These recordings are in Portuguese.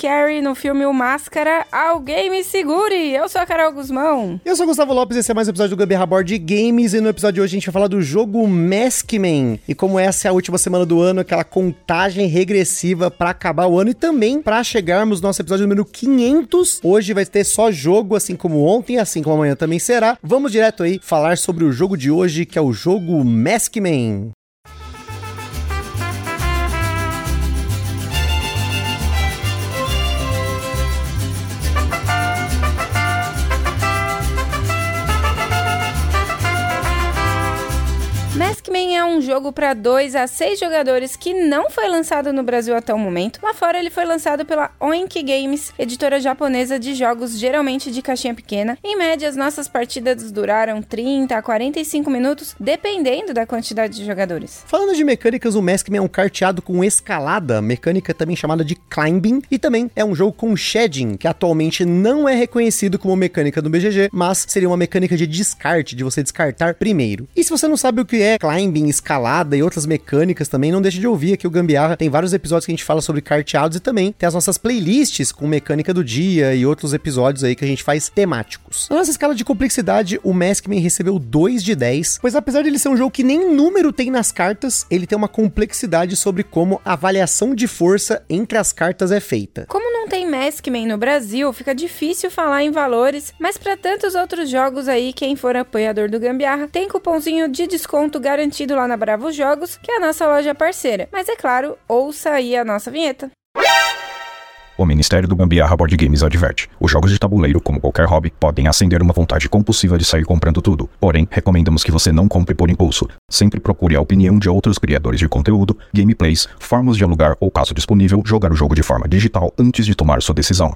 Carrey no filme O Máscara, alguém me segure! Eu sou a Carol Guzmão. Eu sou o Gustavo Lopes e esse é mais um episódio do Gambiarra Board Games e no episódio de hoje a gente vai falar do jogo Maskman. E como essa é a última semana do ano, aquela contagem regressiva para acabar o ano e também para chegarmos no nosso episódio número 500. Hoje vai ter só jogo, assim como ontem, assim como amanhã também será. Vamos direto aí falar sobre o jogo de hoje, que é o jogo Maskman. Maskman é um jogo para 2 a 6 jogadores que não foi lançado no Brasil até o momento. Lá fora ele foi lançado pela Oink Games, editora japonesa de jogos geralmente de caixinha pequena. Em média, as nossas partidas duraram 30 a 45 minutos, dependendo da quantidade de jogadores. Falando de mecânicas, o Maskman é um carteado com escalada, mecânica também chamada de climbing, e também é um jogo com shedding, que atualmente não é reconhecido como mecânica do BGG, mas seria uma mecânica de descarte, de você descartar primeiro. E se você não sabe o que é climbing, escalada e outras mecânicas também, não deixe de ouvir aqui o Gambiarra. Tem vários episódios que a gente fala sobre carteados e também tem as nossas playlists com mecânica do dia e outros episódios aí que a gente faz temáticos. Na nossa escala de complexidade, o Maskman recebeu 2 de 10, pois apesar de ele ser um jogo que nem número tem nas cartas, ele tem uma complexidade sobre como a avaliação de força entre as cartas é feita. Como não tem Maskman no Brasil, fica difícil falar em valores, mas para tantos outros jogos aí, quem for apoiador do Gambiarra tem cupomzinho de desconto garantido lá na Bravo Jogos, que é a nossa loja parceira. Mas é claro, ouça aí a nossa vinheta. O Ministério do Gambiarra Board Games adverte: os jogos de tabuleiro, como qualquer hobby, podem acender uma vontade compulsiva de sair comprando tudo. Porém, recomendamos que você não compre por impulso. Sempre procure a opinião de outros criadores de conteúdo, gameplays, formas de alugar ou, caso disponível, jogar o jogo de forma digital antes de tomar sua decisão.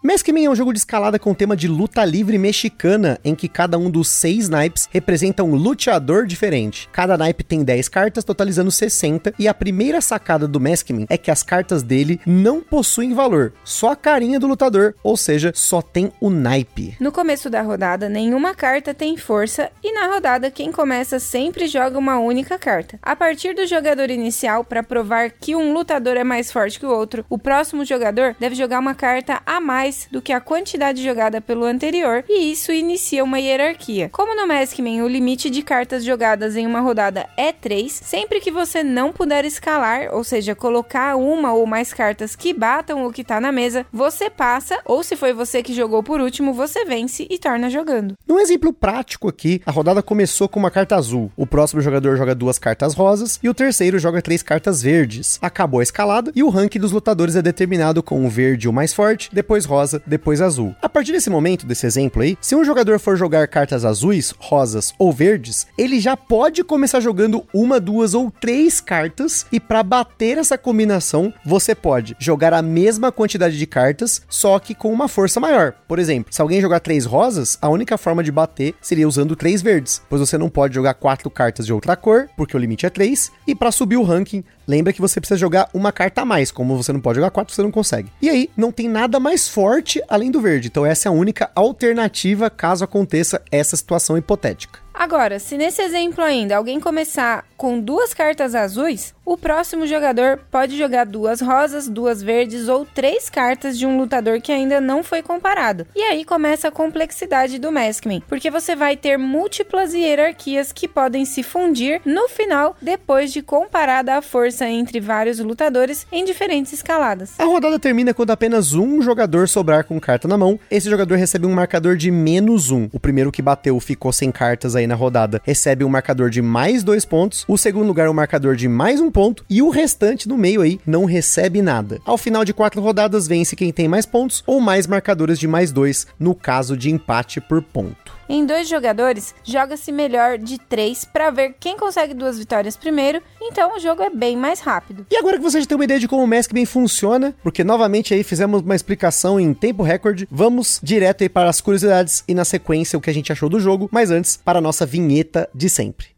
Maskman é um jogo de escalada com tema de luta livre mexicana, em que cada um dos seis naipes representa um luteador diferente. Cada naipe tem 10 cartas, totalizando 60, e a primeira sacada do Maskman é que as cartas dele não possuem valor, só a carinha do lutador, ou seja, só tem o naipe. No começo da rodada, nenhuma carta tem força, e na rodada, quem começa sempre joga uma única carta. A partir do jogador inicial, para provar que um lutador é mais forte que o outro, o próximo jogador deve jogar uma carta a mais do que a quantidade jogada pelo anterior, e isso inicia uma hierarquia. Como no Maskman o limite de cartas jogadas em uma rodada é 3, sempre que você não puder escalar, ou seja, colocar uma ou mais cartas que batam o que tá na mesa, você passa, ou se foi você que jogou por último, você vence e torna jogando. Num exemplo prático aqui, a rodada começou com uma carta azul, o próximo jogador joga duas cartas rosas e o terceiro joga três cartas verdes. Acabou a escalada e o ranking dos lutadores é determinado com o verde o mais forte, depois rosa rosa, depois azul. A partir desse momento, desse exemplo aí, se um jogador for jogar cartas azuis, rosas ou verdes, ele já pode começar jogando uma, duas ou três cartas e para bater essa combinação, você pode jogar a mesma quantidade de cartas, só que com uma força maior. Por exemplo, se alguém jogar três rosas, a única forma de bater seria usando três verdes, pois você não pode jogar quatro cartas de outra cor, porque o limite é três, e para subir o ranking, lembra que você precisa jogar uma carta a mais, como você não pode jogar quatro, você não consegue. E aí, não tem nada mais forte além do verde, então essa é a única alternativa caso aconteça essa situação hipotética. Agora, se nesse exemplo ainda alguém começar com duas cartas azuis, o próximo jogador pode jogar duas rosas, duas verdes ou três cartas de um lutador que ainda não foi comparado. E aí começa a complexidade do Maskman, porque você vai ter múltiplas hierarquias que podem se fundir no final depois de comparada a força entre vários lutadores em diferentes escaladas. A rodada termina quando apenas um jogador sobrar com carta na mão. Esse jogador recebe um marcador de menos um. O primeiro que bateu ficou sem cartas aí na rodada recebe um marcador de mais dois pontos, o segundo lugar um marcador de mais um ponto e o restante do meio aí não recebe nada. Ao final de quatro rodadas vence quem tem mais pontos ou mais marcadores de mais dois, no caso de empate por ponto. Em dois jogadores, joga-se melhor de três para ver quem consegue duas vitórias primeiro, então o jogo é bem mais rápido. E agora que você já tem uma ideia de como o Maskman funciona, porque novamente aí fizemos uma explicação em tempo recorde, vamos direto aí para as curiosidades e na sequência o que a gente achou do jogo, mas antes para a nossa vinheta de sempre.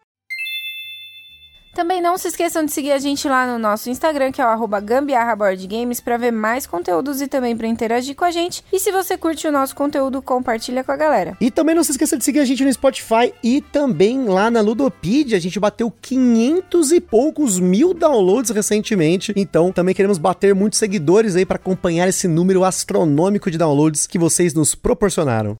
Também não se esqueçam de seguir a gente lá no nosso Instagram, que é o gambiarraboardgames, para ver mais conteúdos e também para interagir com a gente. E se você curte o nosso conteúdo, compartilha com a galera. E também não se esqueça de seguir a gente no Spotify e também lá na Ludopedia. A gente bateu 500 e poucos mil downloads recentemente. Então também queremos bater muitos seguidores aí para acompanhar esse número astronômico de downloads que vocês nos proporcionaram.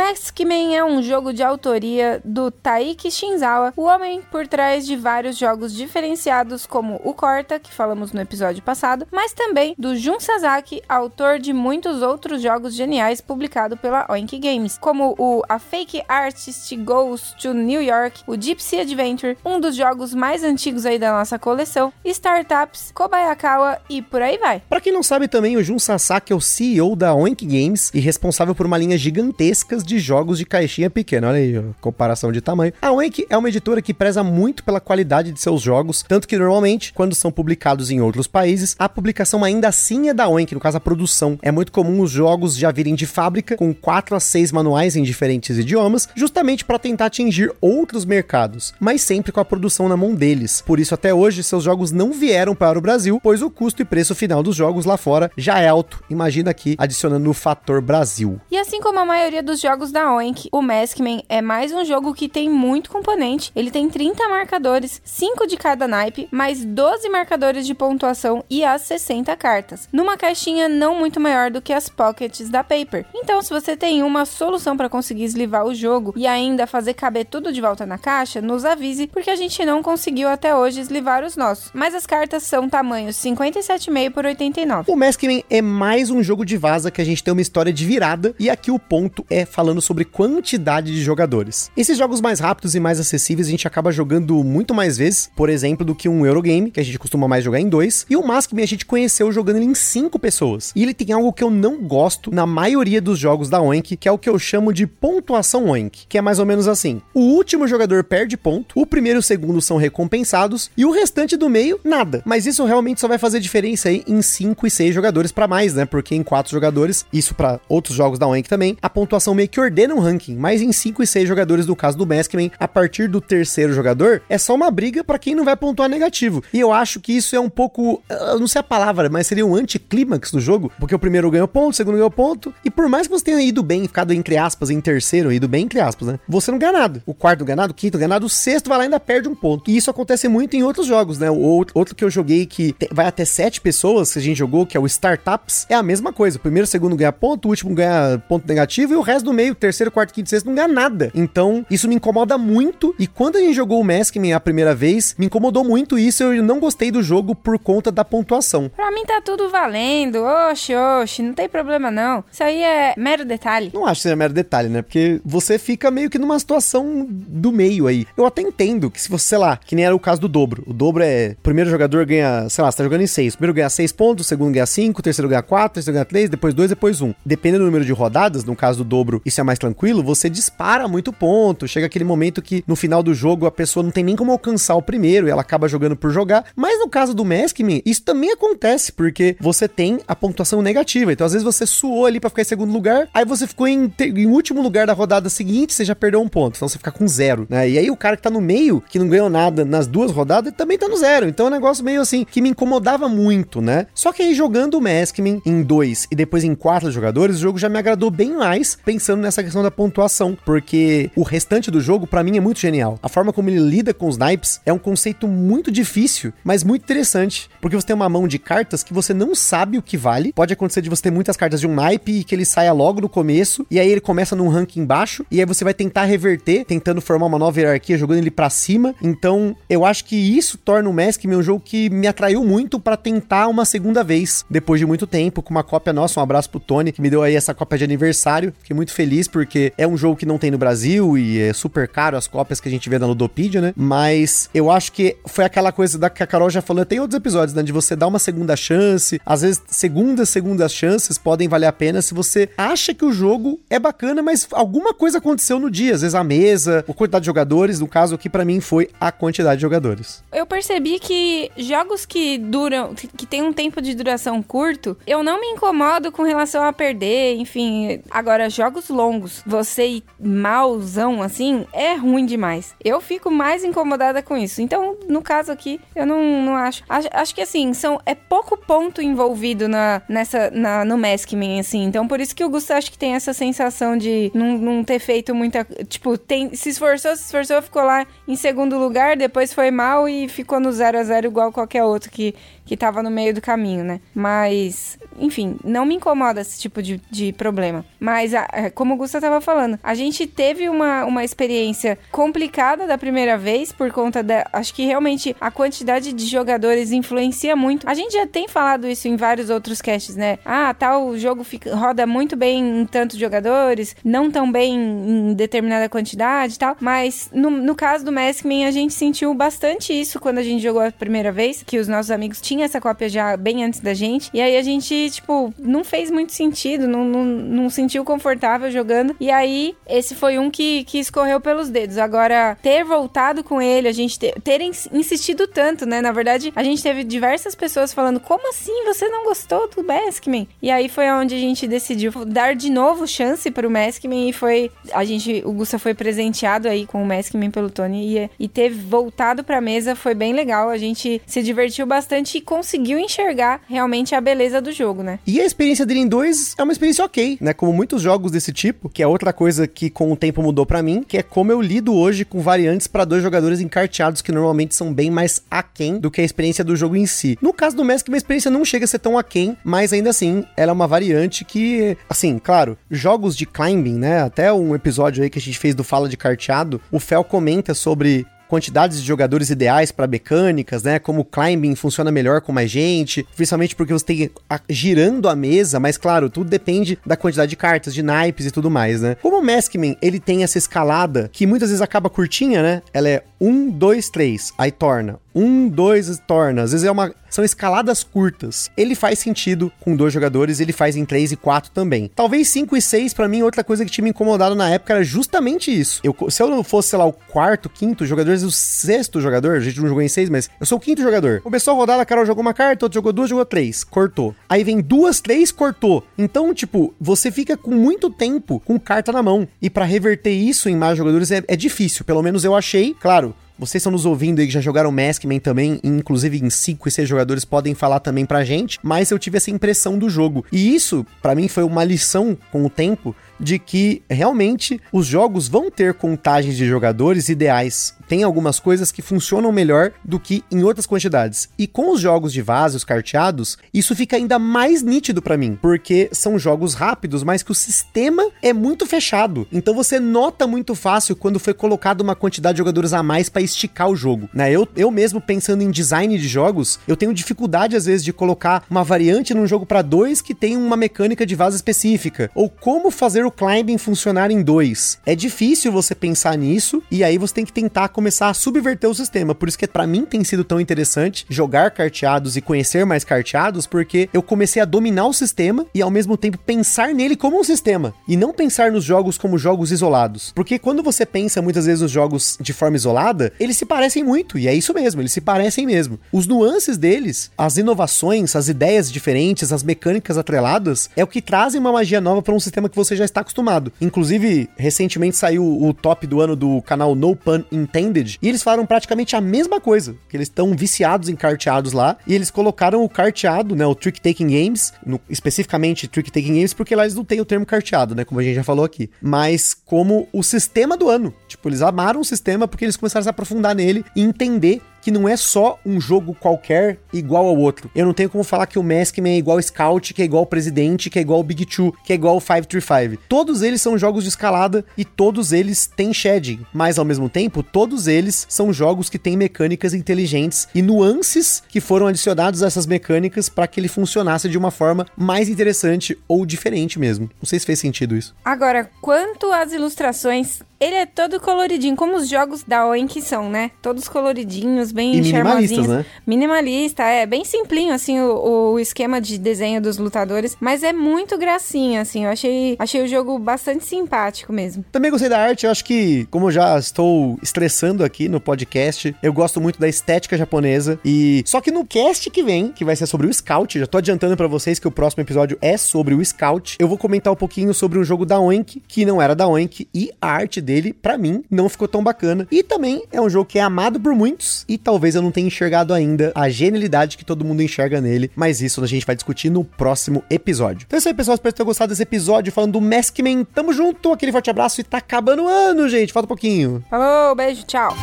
O Maskman é um jogo de autoria do Taiki Shinzawa, o homem por trás de vários jogos diferenciados como o Corta, que falamos no episódio passado, mas também do Jun Sasaki, autor de muitos outros jogos geniais publicados pela Oink Games, como o A Fake Artist Goes to New York, o Gypsy Adventure, um dos jogos mais antigos aí da nossa coleção, Startups, Kobayakawa e por aí vai. Para quem não sabe também, o Jun Sasaki é o CEO da Oink Games e responsável por uma linha gigantesca de jogos de caixinha pequena. Olha aí, comparação de tamanho. A Wank é uma editora que preza muito pela qualidade de seus jogos, tanto que normalmente, quando são publicados em outros países, a publicação ainda assim é da Wank, no caso a produção. É muito comum os jogos já virem de fábrica, com 4 a 6 manuais em diferentes idiomas, justamente para tentar atingir outros mercados, mas sempre com a produção na mão deles. Por isso, até hoje, seus jogos não vieram para o Brasil, pois o custo e preço final dos jogos lá fora já é alto. Imagina aqui, adicionando o fator Brasil. E assim como a maioria dos jogos da Oink, o Maskman é mais um jogo que tem muito componente. Ele tem 30 marcadores, 5 de cada naipe, mais 12 marcadores de pontuação e as 60 cartas, numa caixinha não muito maior do que as pockets da Paper. Então, se você tem uma solução para conseguir eslivar o jogo e ainda fazer caber tudo de volta na caixa, nos avise, porque a gente não conseguiu até hoje eslivar os nossos. Mas as cartas são tamanhos 57,5 por 89. O Maskman é mais um jogo de vaza que a gente tem uma história de virada e aqui o ponto é falando sobre quantidade de jogadores. Esses jogos mais rápidos e mais acessíveis a gente acaba jogando muito mais vezes, por exemplo, do que um Eurogame, que a gente costuma mais jogar em dois. E o Maskman a gente conheceu jogando ele em cinco pessoas. E ele tem algo que eu não gosto na maioria dos jogos da Oink, que é o que eu chamo de pontuação Oink, que é mais ou menos assim: o último jogador perde ponto, o primeiro e o segundo são recompensados e o restante do meio nada. Mas isso realmente só vai fazer diferença aí em 5 e 6 jogadores para mais, né? Porque em 4 jogadores, isso para outros jogos da Oink também, a pontuação meio que ordena um ranking, mas em 5 e 6 jogadores no caso do Maskman, a partir do terceiro jogador, é só uma briga para quem não vai pontuar negativo. E eu acho que isso é um pouco, eu não sei a palavra, mas seria um anticlímax do jogo, porque o primeiro ganhou ponto, o segundo ganhou ponto, e por mais que você tenha ido bem, ficado entre aspas em terceiro, ido bem entre aspas, né? Você não ganha nada. O quarto ganhado, o quinto ganhado, o sexto vai lá e ainda perde um ponto. E isso acontece muito em outros jogos, né? O outro que eu joguei que vai até sete pessoas que a gente jogou, que é o Startups, é a mesma coisa. O primeiro, o segundo ganha ponto, o último ganha ponto negativo e o resto do meio, terceiro, quarto, quinto, sexto não ganha nada. Então, isso me incomoda muito. E quando a gente jogou o Maskman a primeira vez, me incomodou muito isso. Eu não gostei do jogo por conta da pontuação. Pra mim tá tudo valendo. Oxe, oxe, não tem problema não. Isso aí é mero detalhe. Não acho que seja mero detalhe, né? Porque você fica meio que numa situação do meio aí. Eu até entendo que se você, sei lá, que nem era o caso do dobro. O dobro é. O primeiro jogador ganha, sei lá, você tá jogando em 6. O primeiro ganha 6 pontos, o segundo ganha 5, o terceiro ganha 4, o terceiro ganha 3, depois 2, depois 1. Um. Dependendo do número de rodadas, no caso do dobro, isso é mais tranquilo, você dispara muito ponto. Chega aquele momento que no final do jogo a pessoa não tem nem como alcançar o primeiro e ela acaba jogando por jogar. Mas no caso do Maskman, isso também acontece, porque você tem a pontuação negativa. Então, às vezes, você suou ali para ficar em segundo lugar, aí você ficou em, em, último lugar da rodada seguinte, você já perdeu um ponto. Então você fica com zero, né? E aí o cara que tá no meio, que não ganhou nada nas duas rodadas, também tá no zero. Então é um negócio meio assim que me incomodava muito, né? Só que aí jogando o Maskman em dois e depois em quatro jogadores, o jogo já me agradou bem mais, pensando nessa questão da pontuação, porque o restante do jogo, para mim, é muito genial. A forma como ele lida com os naipes é um conceito muito difícil, mas muito interessante, porque você tem uma mão de cartas que você não sabe o que vale. Pode acontecer de você ter muitas cartas de um naipe e que ele saia logo no começo, e aí ele começa num ranking baixo, e aí você vai tentar reverter, tentando formar uma nova hierarquia, jogando ele para cima. Então, eu acho que isso torna o Maskman um jogo que me atraiu muito para tentar uma segunda vez, depois de muito tempo, com uma cópia nossa. Um abraço pro Tony, que me deu aí essa cópia de aniversário. Fiquei muito feliz porque é um jogo que não tem no Brasil e é super caro as cópias que a gente vê na Ludopedia, né? Mas eu acho que foi aquela coisa da que a Carol já falou, tem outros episódios, né? De você dar uma segunda chance. Às vezes, segundas, segundas chances podem valer a pena se você acha que o jogo é bacana, mas alguma coisa aconteceu no dia. Às vezes a mesa, a quantidade de jogadores, no caso aqui para mim foi a quantidade de jogadores. Eu percebi que jogos que duram, que tem um tempo de duração curto, eu não me incomodo com relação a perder, enfim. Agora, jogos longos, você ir malzão assim, é ruim demais. Eu fico mais incomodada com isso. Então, no caso aqui, eu não, não acho. acho. Acho que assim, são, é pouco ponto envolvido na, nessa, na, no Maskman, assim. Então, por isso que o Gustavo acho que tem essa sensação de não, não ter feito muita. Tipo, tem, se esforçou, se esforçou, ficou lá em segundo lugar, depois foi mal e ficou no 0 a 0 igual qualquer outro que que tava no meio do caminho, né? Mas, enfim, não me incomoda esse tipo de, de problema. Mas, a, é, como o Gustavo tava falando, a gente teve uma, uma experiência complicada da primeira vez por conta da. Acho que realmente a quantidade de jogadores influencia muito. A gente já tem falado isso em vários outros casts, né? Ah, tal jogo fica, roda muito bem em tantos jogadores, não tão bem em determinada quantidade e tal. Mas no, no caso do Maskman, a gente sentiu bastante isso quando a gente jogou a primeira vez, que os nossos amigos tinham tinha essa cópia já bem antes da gente. E aí a gente, tipo, não fez muito sentido, não, não, não sentiu confortável jogando. E aí, esse foi um que, que escorreu pelos dedos. Agora, ter voltado com ele, a gente ter, ter insistido tanto, né? Na verdade, a gente teve diversas pessoas falando: como assim você não gostou do Maskman? E aí foi onde a gente decidiu dar de novo chance pro Maskman e foi. A gente, o Gusta foi presenteado aí com o Maskman pelo Tony e, e ter voltado pra mesa foi bem legal. A gente se divertiu bastante e conseguiu enxergar realmente a beleza do jogo, né? E a experiência dele em dois é uma experiência ok, né? Como muitos jogos desse tipo, que é outra coisa que com o tempo mudou para mim, que é como eu lido hoje com variantes para dois jogadores encarteados que normalmente são bem mais aquém do que a experiência do jogo em si. No caso do Mask, a experiência não chega a ser tão aquém, mas ainda assim, ela é uma variante que, assim, claro, jogos de climbing, né? Até um episódio aí que a gente fez do Fala de Carteado, o Fel comenta sobre quantidades de jogadores ideais para mecânicas, né? Como o climbing funciona melhor com mais gente, principalmente porque você tem a, girando a mesa, mas claro, tudo depende da quantidade de cartas, de naipes e tudo mais, né? Como o Maskman, ele tem essa escalada que muitas vezes acaba curtinha, né? Ela é 1, 2, 3, aí torna um, dois torna. Às vezes é uma. São escaladas curtas. Ele faz sentido com dois jogadores, ele faz em três e quatro também. Talvez cinco e seis, para mim, outra coisa que tinha me incomodado na época era justamente isso. Eu, se eu não fosse, sei lá, o quarto, quinto jogador, o sexto jogador, a gente não jogou em seis, mas eu sou o quinto jogador. Começou a rodada, a Carol jogou uma carta, outro jogou duas, jogou três, cortou. Aí vem duas, três, cortou. Então, tipo, você fica com muito tempo com carta na mão. E para reverter isso em mais jogadores é, é difícil. Pelo menos eu achei. Claro, vocês estão nos ouvindo aí que já jogaram Maskman também, inclusive em 5 e 6 jogadores podem falar também pra gente, mas eu tive essa impressão do jogo. E isso, para mim, foi uma lição com o tempo de que realmente os jogos vão ter contagens de jogadores ideais. Tem algumas coisas que funcionam melhor do que em outras quantidades. E com os jogos de vasos carteados, isso fica ainda mais nítido para mim, porque são jogos rápidos, mas que o sistema é muito fechado. Então você nota muito fácil quando foi colocado uma quantidade de jogadores a mais para esticar o jogo, né? Eu, eu mesmo pensando em design de jogos, eu tenho dificuldade às vezes de colocar uma variante num jogo para dois que tem uma mecânica de vaso específica, ou como fazer o climbing funcionar em dois. É difícil você pensar nisso e aí você tem que tentar começar a subverter o sistema. Por isso que para mim tem sido tão interessante jogar carteados e conhecer mais carteados, porque eu comecei a dominar o sistema e ao mesmo tempo pensar nele como um sistema e não pensar nos jogos como jogos isolados. Porque quando você pensa muitas vezes nos jogos de forma isolada, eles se parecem muito e é isso mesmo, eles se parecem mesmo. Os nuances deles, as inovações, as ideias diferentes, as mecânicas atreladas, é o que trazem uma magia nova para um sistema que você já está acostumado. Inclusive, recentemente saiu o top do ano do canal No Pun Intended e eles falaram praticamente a mesma coisa, que eles estão viciados em carteados lá e eles colocaram o carteado, né, o Trick Taking Games, no, especificamente Trick Taking Games, porque lá eles não têm o termo carteado, né, como a gente já falou aqui, mas como o sistema do ano. Tipo, eles amaram o sistema porque eles começaram a se aprofundar nele e entender que não é só um jogo qualquer igual ao outro. Eu não tenho como falar que o Maskman é igual ao Scout, que é igual ao Presidente, que é igual ao Big Two, que é igual ao 535. Todos eles são jogos de escalada e todos eles têm shading, mas ao mesmo tempo, todos eles são jogos que têm mecânicas inteligentes e nuances que foram adicionados a essas mecânicas para que ele funcionasse de uma forma mais interessante ou diferente mesmo. Não sei se fez sentido isso. Agora, quanto às ilustrações, ele é todo coloridinho, como os jogos da Oink são, né? Todos coloridinhos, bem e minimalistas, né? Minimalista, é bem simplinho, assim, o, o, esquema de desenho dos lutadores, mas é muito gracinha, assim. Eu achei, achei o jogo bastante simpático mesmo. Também gostei da arte, eu acho que, como eu já estou estressando aqui no podcast, eu gosto muito da estética japonesa. E só que no cast que vem, que vai ser sobre o Scout, já tô adiantando para vocês que o próximo episódio é sobre o Scout, eu vou comentar um pouquinho sobre um jogo da Oink, que não era da Oink, e a arte dele, para mim, não ficou tão bacana. E também é um jogo que é amado por muitos e talvez eu não tenha enxergado ainda a genialidade que todo mundo enxerga nele, mas isso a gente vai discutir no próximo episódio. Então é isso aí, pessoal. Espero que tenham gostado desse episódio falando do Maskman. Tamo junto, aquele forte abraço e tá acabando o ano, gente. Falta um pouquinho. Falou, beijo, tchau.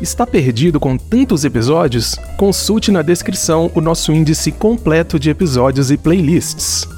Está perdido com tantos episódios? Consulte na descrição o nosso índice completo de episódios e playlists.